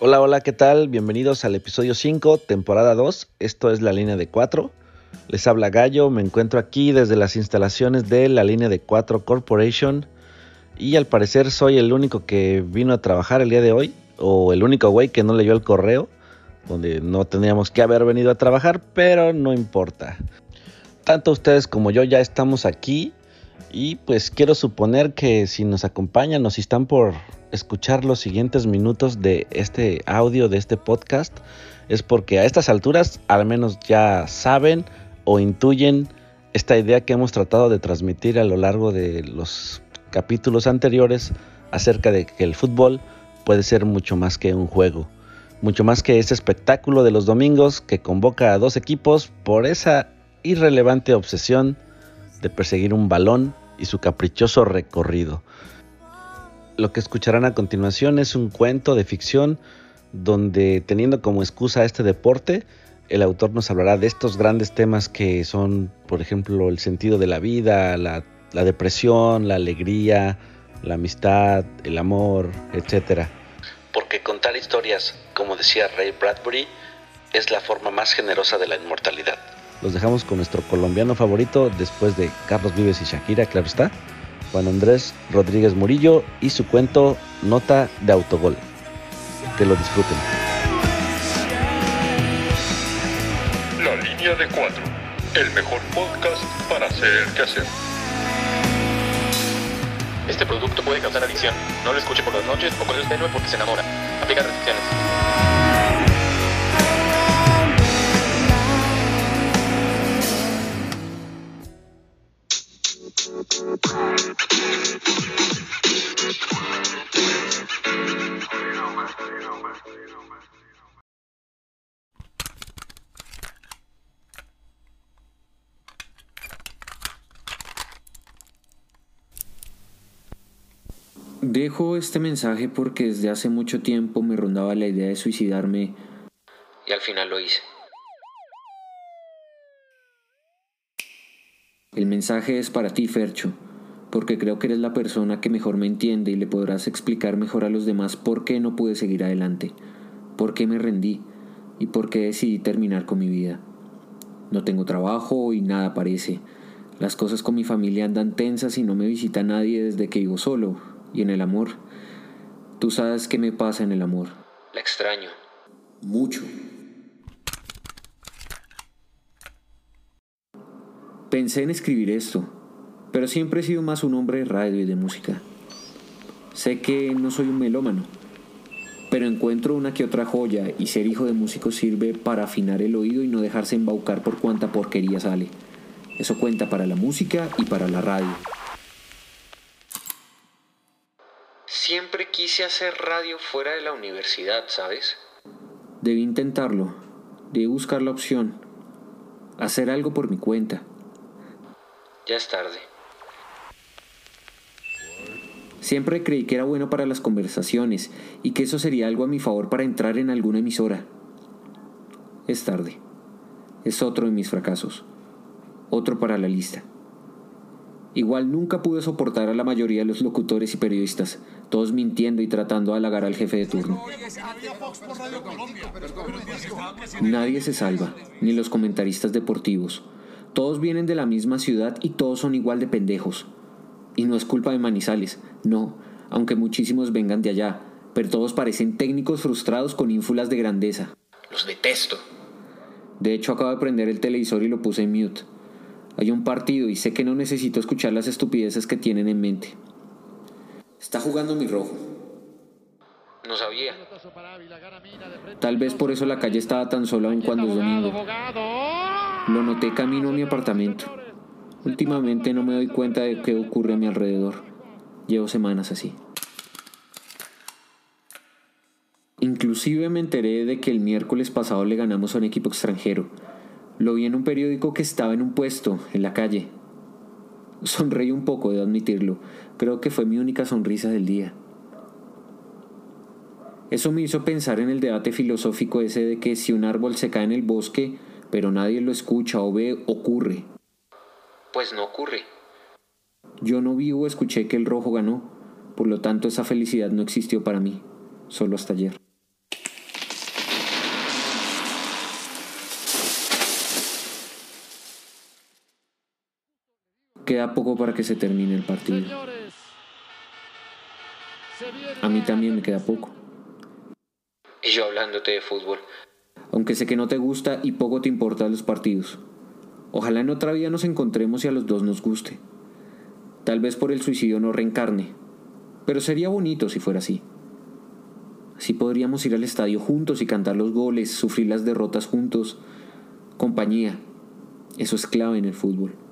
Hola, hola, ¿qué tal? Bienvenidos al episodio 5, temporada 2. Esto es la línea de 4. Les habla Gallo, me encuentro aquí desde las instalaciones de la línea de 4 Corporation. Y al parecer soy el único que vino a trabajar el día de hoy, o el único güey que no leyó el correo, donde no teníamos que haber venido a trabajar, pero no importa. Tanto ustedes como yo ya estamos aquí y pues quiero suponer que si nos acompañan o si están por escuchar los siguientes minutos de este audio, de este podcast, es porque a estas alturas al menos ya saben o intuyen esta idea que hemos tratado de transmitir a lo largo de los capítulos anteriores acerca de que el fútbol puede ser mucho más que un juego, mucho más que ese espectáculo de los domingos que convoca a dos equipos por esa irrelevante obsesión de perseguir un balón y su caprichoso recorrido. Lo que escucharán a continuación es un cuento de ficción donde teniendo como excusa este deporte, el autor nos hablará de estos grandes temas que son, por ejemplo, el sentido de la vida, la, depresión, la alegría, la amistad, el amor, etc. Porque contar historias, como decía Ray Bradbury, es la forma más generosa de la inmortalidad. Los dejamos con nuestro colombiano favorito después de Carlos Vives y Shakira, claro está. Juan Andrés Rodríguez Murillo y su cuento Nota de Autogol. Que lo disfruten. La línea de cuatro, el mejor podcast para hacer el quehacer. Este producto puede causar adicción. No lo escuche por las noches o cuando es tenue porque se enamora. Aplica restricciones. Dejo este mensaje porque desde hace mucho tiempo me rondaba la idea de suicidarme y al final lo hice. El mensaje es para ti, Fercho, porque creo que eres la persona que mejor me entiende y le podrás explicar mejor a los demás por qué no pude seguir adelante, por qué me rendí y por qué decidí terminar con mi vida. No tengo trabajo y nada parece. Las cosas con mi familia andan tensas y no me visita nadie desde que vivo solo, y en el amor. Tú sabes qué me pasa en el amor. La extraño. Mucho. Pensé en escribir esto, pero siempre he sido más un hombre de radio y de música. Sé que no soy un melómano, pero encuentro una que otra joya y ser hijo de músico sirve para afinar el oído y no dejarse embaucar por cuanta porquería sale. Eso cuenta para la música y para la radio. Siempre quise hacer radio fuera de la universidad, ¿sabes? Debí intentarlo. Debí buscar la opción. Hacer algo por mi cuenta. Ya es tarde. Siempre creí que era bueno para las conversaciones y que eso sería algo a mi favor para entrar en alguna emisora. Es tarde. Es otro de mis fracasos. Otro para la lista. Igual nunca pude soportar a la mayoría de los locutores y periodistas, todos mintiendo y tratando de halagar al jefe de turno. Nadie se salva, ni los comentaristas deportivos. Todos vienen de la misma ciudad y todos son igual de pendejos. Y no es culpa de Manizales, no, aunque muchísimos vengan de allá, pero todos parecen técnicos frustrados con ínfulas de grandeza. Los detesto. De hecho, acabo de prender el televisor y lo puse en mute. Hay un partido y sé que no necesito escuchar las estupideces que tienen en mente. Está jugando mi rojo. No sabía. Tal vez por eso la calle estaba tan sola en cuando es domingo. Lo noté camino a mi apartamento. Últimamente no me doy cuenta de qué ocurre a mi alrededor. Llevo semanas así. Inclusive me enteré de que el miércoles pasado le ganamos a un equipo extranjero. Lo vi en un periódico que estaba en un puesto, en la calle. Sonreí un poco, de admitirlo. Creo que fue mi única sonrisa del día. Eso me hizo pensar en el debate filosófico ese de que si un árbol se cae en el bosque, pero nadie lo escucha o ve, ocurre. Pues no ocurre. Yo no vi o escuché que el rojo ganó, por lo tanto esa felicidad no existió para mí, solo hasta ayer. Queda poco para que se termine el partido. A mí también me queda poco. Y yo hablándote de fútbol. Aunque sé que no te gusta y poco te importan los partidos. Ojalá en otra vida nos encontremos y a los dos nos guste. Tal vez por el suicidio no reencarne. Pero sería bonito si fuera así. Así podríamos ir al estadio juntos y cantar los goles, sufrir las derrotas juntos. Compañía. Eso es clave en el fútbol.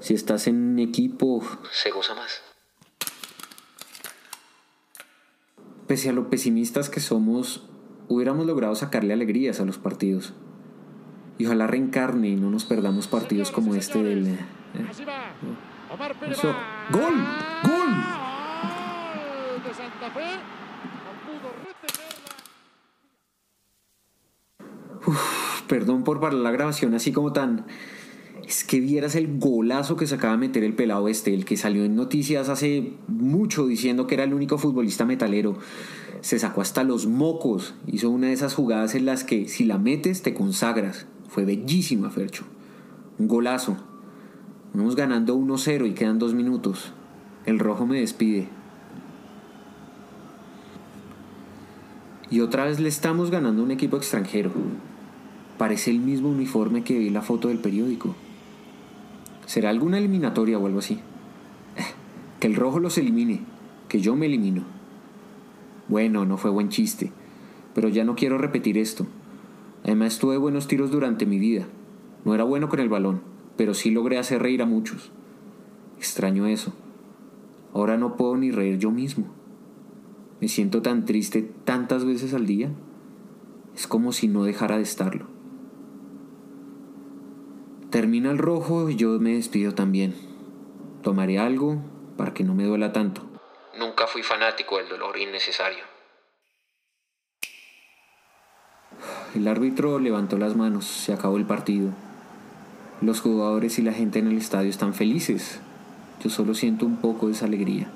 Si estás en equipo, se goza más. Pese a lo pesimistas que somos, hubiéramos logrado sacarle alegrías a los partidos. Y ojalá reencarne y no nos perdamos partidos como este del... eh, eso. ¡Gol! ¡Gol! de Santa Fe. No pudo retenerla. Perdón por parar la grabación así como tan... Es que vieras el golazo que se acaba de meter el pelado este, el que salió en noticias hace mucho diciendo que era el único futbolista metalero. Se sacó hasta los mocos. Hizo una de esas jugadas en las que si la metes te consagras. Fue bellísima, Fercho. Un golazo. Vamos ganando 1-0 y quedan dos minutos. El rojo me despide. Y otra vez le estamos ganando a un equipo extranjero. Parece el mismo uniforme que vi en la foto del periódico. ¿Será alguna eliminatoria o algo así? Eh, Que el rojo los elimine, que yo me elimino. Bueno, no fue buen chiste, pero ya no quiero repetir esto. Además tuve buenos tiros durante mi vida. No era bueno con el balón, pero sí logré hacer reír a muchos. Extraño eso. Ahora no puedo ni reír yo mismo. Me siento tan triste tantas veces al día. Es como si no dejara de estarlo. Termina el rojo y yo me despido también. Tomaré algo para que no me duela tanto. Nunca fui fanático del dolor innecesario. El árbitro levantó las manos, se acabó el partido. Los jugadores y la gente en el estadio están felices. Yo solo siento un poco de esa alegría.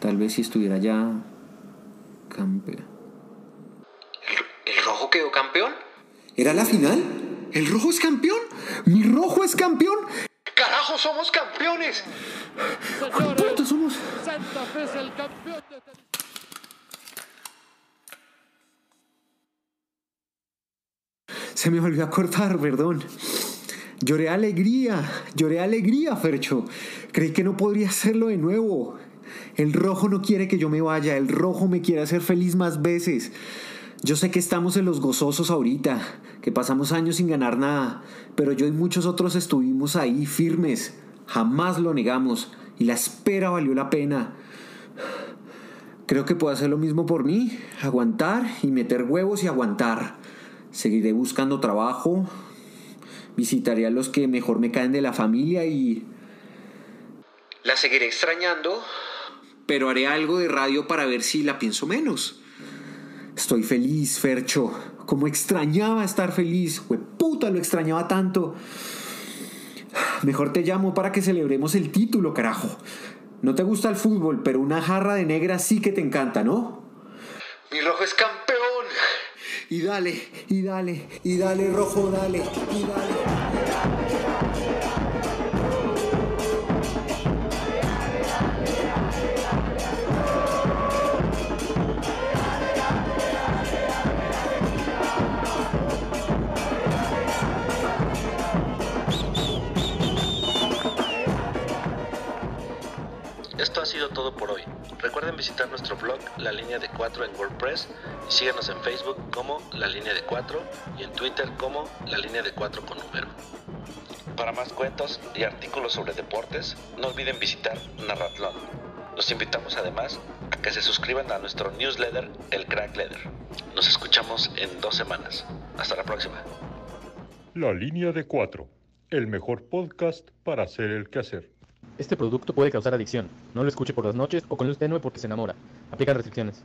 Tal vez si estuviera ya campeón. ¿El, rojo quedó campeón? ¿Era la final? ¿El rojo es campeón? ¿Mi rojo es campeón? ¡Carajo, somos campeones! Señores, ¡Puta, somos! Santa Fe es el campeón de Se me volvió a cortar, perdón. Lloré alegría, lloré alegría, Fercho. Creí que no podría hacerlo de nuevo. El rojo no quiere que yo me vaya, el rojo me quiere hacer feliz más veces. Yo sé que estamos en los gozosos ahorita, que pasamos años sin ganar nada, pero yo y muchos otros estuvimos ahí firmes, jamás lo negamos, y la espera valió la pena. Creo que puedo hacer lo mismo por mí, aguantar y meter huevos y aguantar. Seguiré buscando trabajo, visitaré a los que mejor me caen de la familia y... La seguiré extrañando, pero haré algo de radio para ver si la pienso menos. Estoy feliz, Fercho. Como extrañaba estar feliz. puta, lo extrañaba tanto. Mejor te llamo para que celebremos el título, carajo. No te gusta el fútbol, pero una jarra de negra sí que te encanta, ¿no? Mi rojo es campeón. Y dale, y dale, y dale, rojo, dale, y dale. 4 en WordPress y síganos en Facebook como La Línea de 4 y en Twitter como La Línea de 4 con número. Para más cuentos y artículos sobre deportes, no olviden visitar Narratlón. Los invitamos además a que se suscriban a nuestro newsletter, el Crack Letter. Nos escuchamos en dos semanas. Hasta la próxima. La línea de cuatro, el mejor podcast para hacer el quehacer. Este producto puede causar adicción. No lo escuche por las noches o con luz tenue porque se enamora. Aplican restricciones.